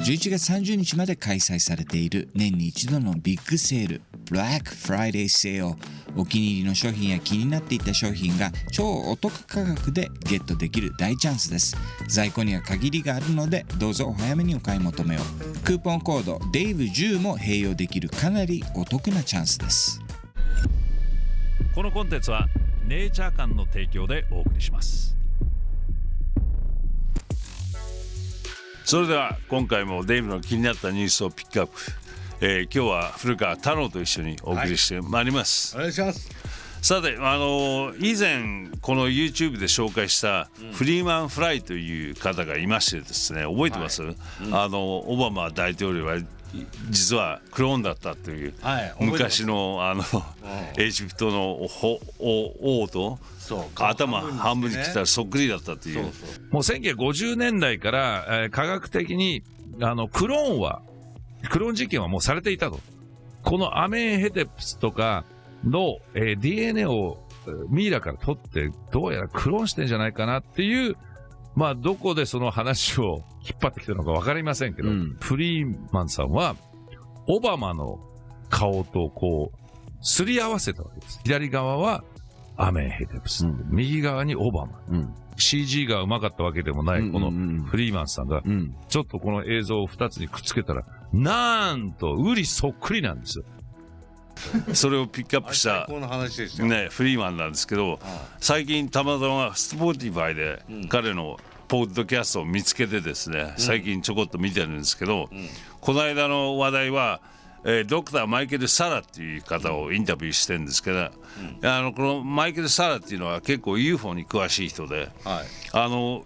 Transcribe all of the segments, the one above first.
11月30日まで開催されている年に一度のビッグセール Black Friday Sale お気に入りの商品や気になっていた商品が超お得価格でゲットできる大チャンスです。在庫には限りがあるのでどうぞお早めにお買い求めを。クーポンコード DAVE10 も併用できるかなりお得なチャンスです。このコンテンツはネイチャー館の提供でお送りします。それでは今回もデイブの気になったニュースをピックアップ、えー今日は古川太郎と一緒にお送りしてまいります、お願いします。さてあの以前この YouTube で紹介したフリーマン・フライという方がいましてですね覚えてます、あのオバマ大統領は実はクローンだったという、はい昔のあの、エジプトの王とそう頭半分に切ったらそっくりだったという。そうそう。もう1950年代から、えー科学的にあのクローンはクローン実験はもうされていたと。このアメンヘテプスとかの、えー DNA をえーミイラから取ってどうやらクローンしてんじゃないかなっていうまあどこでその話を引っ張ってきたのか分かりませんけど、うん。フリーマンさんはオバマの顔とこうすり合わせたわけです。左側はアメンヘテプス、うん。右側にオバマ。うん、CG がうまかったわけでもない、このフリーマンさんが、うん、ちょっとこの映像を2つにくっつけたら、なんと、ウリそっくりなんです。よ。それをピックアップした、この話でした。よ、ね、フリーマンなんですけど、最近たまたま Spotify で彼のポッドキャストを見つけてですね、最近ちょこっと見てるんですけど、この間の話題は、えードクターマイケル・サラっていう方をインタビューしてるんですけど、あのこのマイケル・サラっていうのは結構 UFO に詳しい人で、はい。あの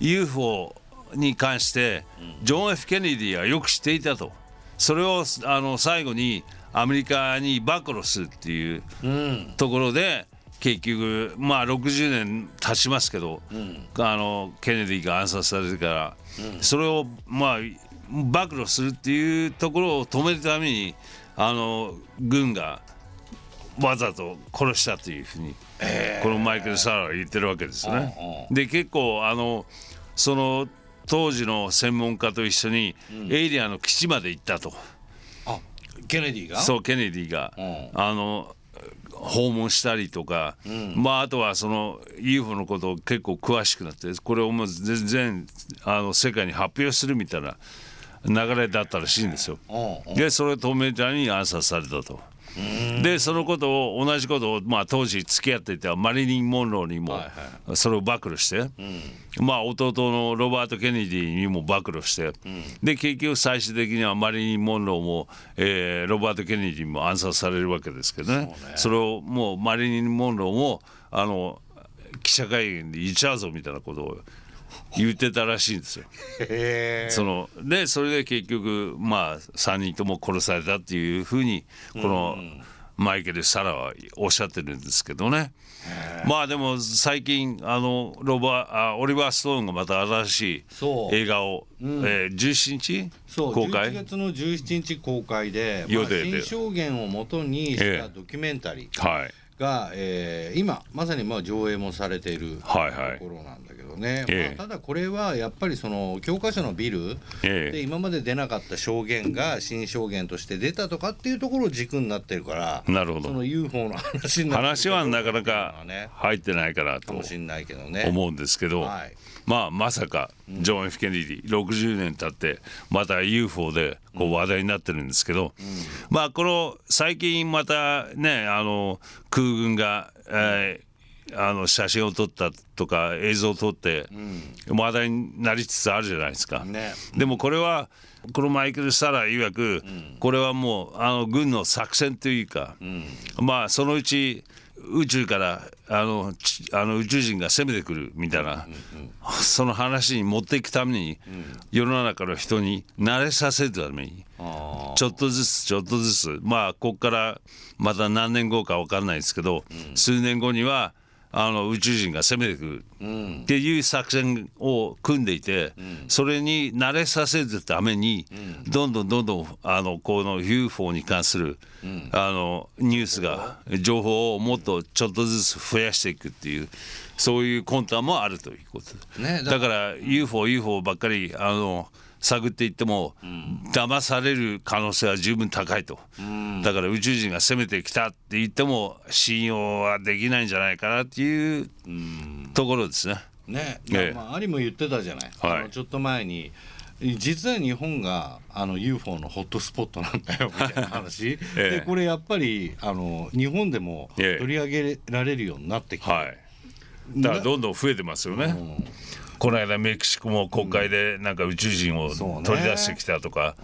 UFO に関してジョン・ F・ ケネディはよく知っていたと。それをあの最後にアメリカに暴露するっていううん。ところで結局まあ60年経ちますけど、あのケネディが暗殺されてから、それをまあ暴露するっていうところを止めるためにあの軍がわざと殺したというふうに、このマイケル・サラは言ってるわけですね。で結構あのその当時の専門家と一緒にエイリアンの基地まで行ったと、あケネディが？そうケネディが、うん。あの訪問したりとか、まああとはその UFO のことを結構詳しくなってこれをもう全然あの世界に発表するみたいな流れだったらしいんですよ。うんうんでそれを止めるために暗殺されたと。でそのことを同じことを、まあ、当時付き合っていたマリリン・モンローにもはいそれを暴露して、まあ、弟のロバート・ケネディにも暴露して、で結局最終的にはマリリン・モンローも、えーロバート・ケネディも暗殺されるわけですけどね。それをもうマリリン・モンローもあの記者会見で言っちゃうぞみたいなことを言ってたらしいんですよ。そのでそれで結局まあ3人とも殺されたっていうふうにこのマイケル・サラはおっしゃってるんですけどね。まあでも最近あのロバあオリバー・ストーンがまた新しい映画を、えー17日11公開？月の17日公開で、まあ、新証言をもとにしええたドキュメンタリー。はいが、えー今まさにまあ上映もされているとはいはい。ころなんだけどね、ええ。まあ、ただこれはやっぱりその教科書のビルええ。で今まで出なかった証言が新証言として出たとかっていうところを軸になってるからなるほど。その UFO の話にな話はなかなかね入ってないかなとかもしれないけどね。思うんですけど、はい。まあまさかジョン・ F・ ケネディ。60年経ってまた UFO でこう話題になってるんですけど、まあこの最近またねあの空軍が、えーあの写真を撮ったとか映像を撮って話題になりつつあるじゃないですか。ね。でもこれはこのマイケル・サラ曰く、これはもうあの軍の作戦というか、まあそのうち宇宙からあのあの宇宙人が攻めてくるみたいな、その話に持っていくために、世の中の人に慣れさせるためにちょっとずつちょっとずつまあここからまた何年後か分かんないですけど、数年後にはあの宇宙人が攻めてくるっていう作戦を組んでいて、それに慣れさせるために、どんどんどんどんあのこの UFO に関する、あのニュースが情報をもっとちょっとずつ増やしていくっていうそういう魂胆もあるということ。です。ねだから UFO、UFO ばっかりあの探っていっても、騙される可能性は十分高いと、だから宇宙人が攻めてきたって言っても信用はできないんじゃないかなっていうところですね。ね、ええ。まあ、ありも言ってたじゃない、はい。ちょっと前に実は日本があの UFO のホットスポットなんだよみたいな 話、ええ。でこれやっぱりあの日本でもええ。取り上げられるようになってきて、はい、だからどんどん増えてますよね。この間メキシコも国会でなんか宇宙人を取り出してきたとか、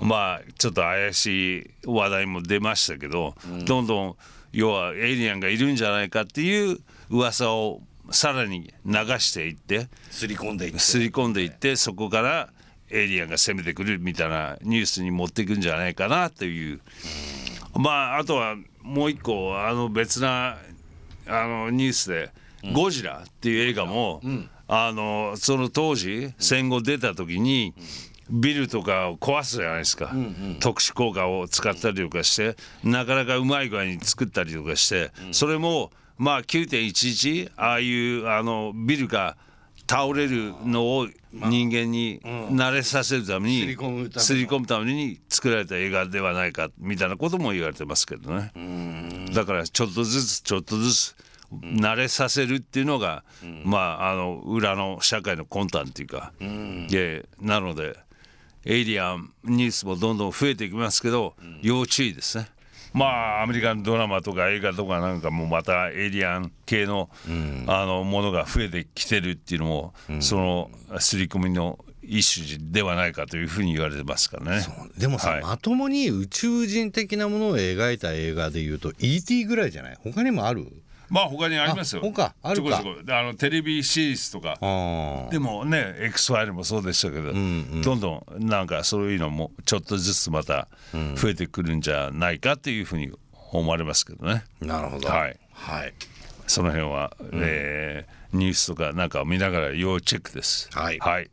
まあちょっと怪しい話題も出ましたけど、どんどん要はエイリアンがいるんじゃないかっていう噂をさらに流していってすり込んでいって。すり込んでいってそこからエイリアンが攻めてくるみたいなニュースに持っていくんじゃないかなという。まああとはもう一個あの別なあのニュースで「ゴジラ」っていう映画も、あのその当時戦後出た時にビルとかを壊すじゃないですか、特殊効果を使ったりとかしてなかなかうまい具合に作ったりとかして、それもまあ9.11ああいうあのビルが倒れるのを人間に慣れさせるために、すり込むための。すり込むために作られた映画ではないかみたいなことも言われてますけどね。だからちょっとずつちょっとずつ慣れさせるっていうのが、まああの裏の社会の魂胆っていうか、でなのでエイリアンニュースもどんどん増えていきますけど、要注意ですね。まあアメリカのドラマとか映画とかなんかもまたエイリアン系の,、あのものが増えてきてるっていうのも、その刷り込みの一種ではないかというふうに言われてますからね。でもさ、はい。まともに宇宙人的なものを描いた映画でいうと E.T. ぐらいじゃない？他にもある？まあ他にありますよ。あ他あるか。あのテレビシリーズとか。あでもね X ファイルもそうでしたけど、どんどんなんかそういうのもちょっとずつまた増えてくるんじゃないかっていうふうに思われますけどね。あなるほど。はい。はい、その辺は、えーニュースとかなんかを見ながら要チェックです。はい。はい、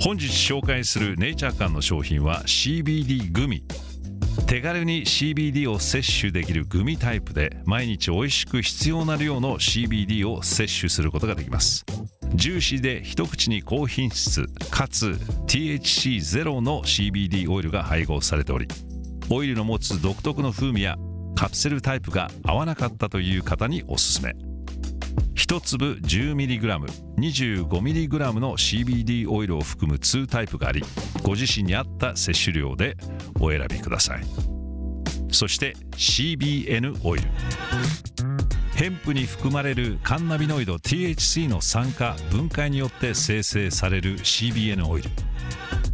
本日紹介するネイチャー館の商品は CBD グミ手軽に CBD を摂取できるグミタイプで毎日美味しく必要な量の CBD を摂取することができます。ジューシーで一口に高品質かつ THC ゼロの CBD オイルが配合されておりオイルの持つ独特の風味やカプセルタイプが合わなかったという方におすすめ。1粒 10mg25mg の CBD オイルを含む2タイプがありご自身に合った摂取量でお選びください。そして CBN オイル。ヘンプに含まれるカンナビノイド THC の酸化分解によって生成される CBN オイル。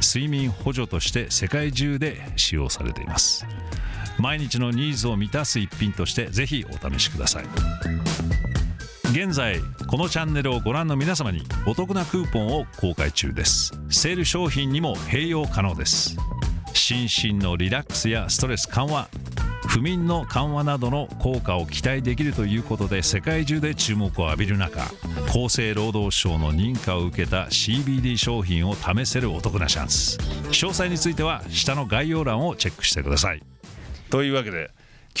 睡眠補助として世界中で使用されています。毎日のニーズを満たす一品としてぜひお試しください。現在このチャンネルをご覧の皆様にお得なクーポンを公開中です。セール商品にも併用可能です。心身のリラックスやストレス緩和不眠の緩和などの効果を期待できるということで世界中で注目を浴びる中厚生労働省の認可を受けた CBD 商品を試せるお得なチャンス詳細については下の概要欄をチェックしてください。というわけで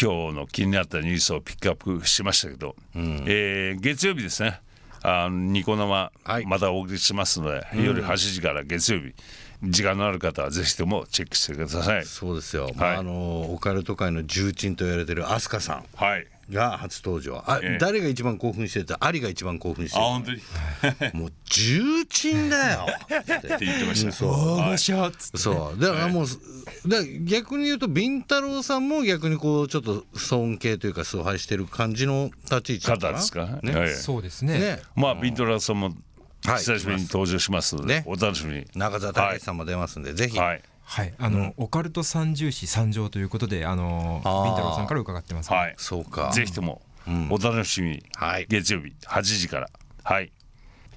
今日の気になったニュースをピックアップしましたけど、えー月曜日ですねあのニコ生はい。またお送りしますので、夜8時から月曜日時間のある方はぜひともチェックしてください。そうですよ、まあ、あのオカルト界の重鎮と言われてる飛鳥さはい。んが初登場。あ、ええ。誰が一番興奮してたアリが一番興奮してる。あ本当に。もう重鎮だよ。って言ってました。そう。はいそう。だからもう、だ逆に言うとビンタロウさんも逆にこうちょっと尊敬というか崇拝してる感じの立ち位置方ですか？ね。はいそうですね。ね。まあビントラーさんもはい。久しぶりに登場しますので、ねお楽しみに。中澤隆さんも出ますんで、ぜひ、はいはい、あの、オカルト三重視参上ということで、あの、ビンタロウさんから伺ってます。はい。そうか。ぜひともお楽しみに。はい。月曜日8時から。はい。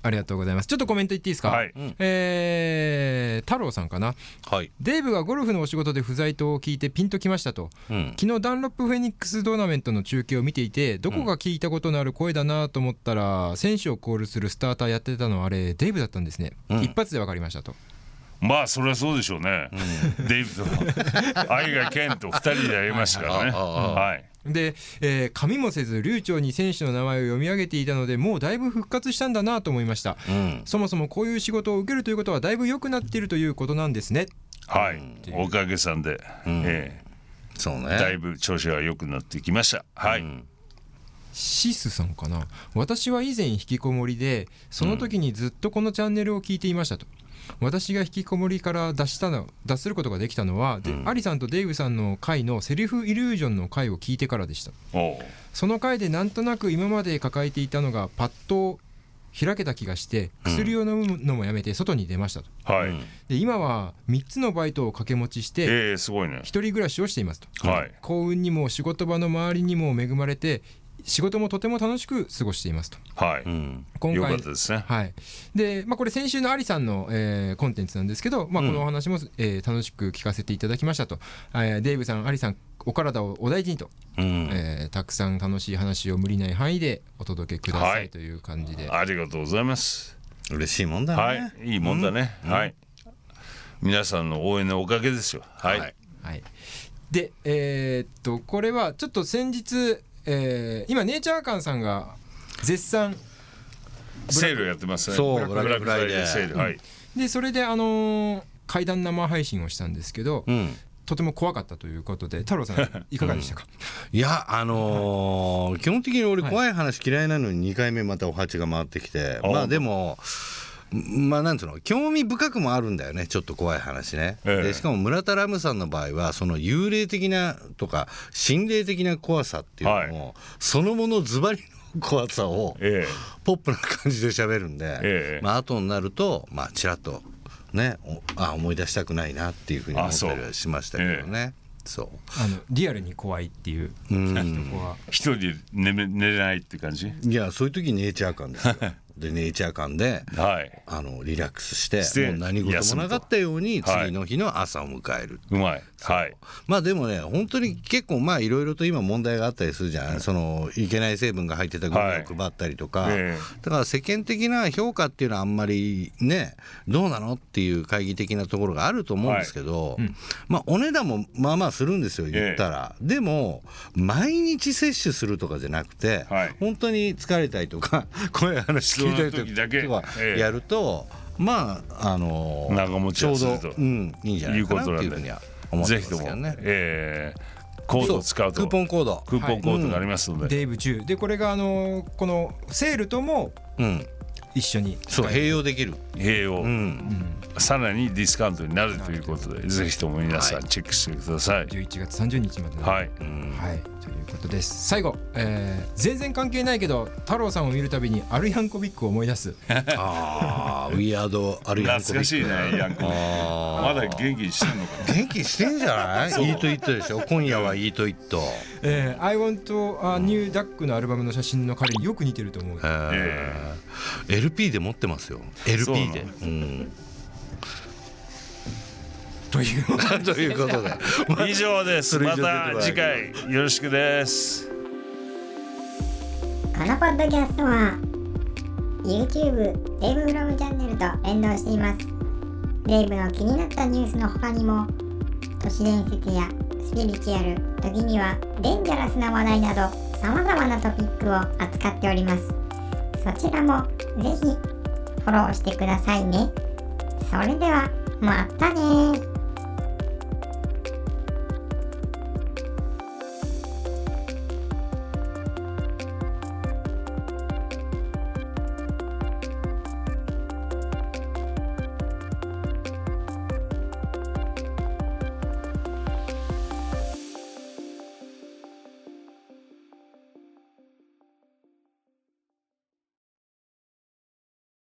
ありがとうございます。ちょっとコメント言っていいですか、はい。えー太郎さんかな？はい、デーブがゴルフのお仕事で不在と聞いてピンときましたと。うん、昨日ダンロップフェニックストーナメントの中継を見ていてどこか聞いたことのある声だなと思ったら、選手をコールするスターターやってたのはあれデイブだったんですね、うん。一発で分かりましたとまあそれはそうでしょうね、デイブと愛がケンと2人でやりましたからね。はい。で、えー噛みもせず流暢に選手の名前を読み上げていたのでもうだいぶ復活したんだなと思いました。うん、そもそもこういう仕事を受けるということはだいぶ良くなっているということなんですね。はい、おかげさんで、ん。えそうね。えだいぶ調子が良くなってきました。はい、うん。シスさんかな。私は以前引きこもりでその時にずっとこのチャンネルを聞いていましたと、私が引きこもりから脱したの脱することができたのは、でアリさんとデイブさんの回のセリフイリュージョンの回を聞いてからでした。その回でなんとなく今まで抱えていたのがパッと開けた気がして薬を飲むのもやめて外に出ましたと。はい、で今は3つのバイトを掛け持ちしてええすごいね。一人暮らしをしていますと。はい。幸運にも仕事場の周りにも恵まれて仕事もとても楽しく過ごしていますと。はい、うん。今よかっ回たですね。はい。でまあ、これ先週のアリさんの、えーコンテンツなんですけど、まあ、このお話も、えー楽しく聞かせていただきましたと、えーデイブさん、アリさんお体をお大事にと、うん。えーたくさん楽しい話を無理ない範囲でお届けくださはいいという感じで、ありがとうございます。嬉しいもんだね、はい。いいもんだね、はい。皆さんの応援のおかげですよ。はい、はい。はい、で、えーっとこれはちょっと先日、えー今ネイチャーカンさんが絶賛セールやってますね。そうブラックフライデーセールはい、でそれであのー怪談生配信をしたんですけど、うん。とても怖かったということで太郎さん いかがでしたか、いやあのー基本的に俺怖い話嫌いなのに2回目またお鉢が回ってきて、あまあでもまあなんつうの興味深くもあるんだよねちょっと怖い話ね、ええ。でしかも村田ラムさんの場合はその幽霊的なとか心霊的な怖さっていうのも、そのものズバリの怖さをえポップな感じで喋るんで、ええ。まあ後になるとまあちらっとねおあ思い出したくないなっていうふうに思ったりはしましたけどね。そう。あのリアルに怖いっていう。一人で寝め寝れないって感じ？いやそういう時ネイチャー感ですよ でネイチャー感ではい。あのリラックスしてもう何事もなかったように次の日の朝を迎える、うまいはい。まあでもね本当に結構まあいろいろと今問題があったりするじゃないそのいけない成分が入ってたゴミをはい。配ったりとか、えだから世間的な評価っていうのはあんまりねどうなのっていう懐疑的なところがあると思うんですけど、まあお値段もまあまあするんですよ言ったら、でも毎日摂取するとかじゃなくて、はい。本当に疲れたりとか 怖い話聞いたりとかええ。やると、まああの長持ちちょうど、うん、いいんじゃないかなっていうふうには思ってぜひともますけどね。ええ。コードを使うと。クーポンコード。クーポンコードがありますので、デイブ10でこれがあのーこのセールともうん、一緒にそう併用できる、併用、うん、さらにディスカウントになるということでぜひとも皆さんチェックしてください。11月30日までの。はい、はい、ということです。最後、えー全然関係ないけど太郎さんを見るたびにアルヤンコビックを思い出す。ああウィアードあるやん懐かしいねヤンコまだ元気にしてんのかな？元気してんじゃない？イートイットでしょ？今夜はイートイットえー、I want a new duck のアルバムの写真の彼によく似てると思う。えー。LP で持ってますよ。LP で。うんというということで。以上です。また次回よろしくです。このポッドキャストは YouTube デイブフロムチャンネルと連動しています。デイブの気になったニュースの他にも都市伝説やスピリチュアル時にはデンジャラスな話題など様々なトピックを扱っております。そちらもぜひフォローしてくださいね。それではまたね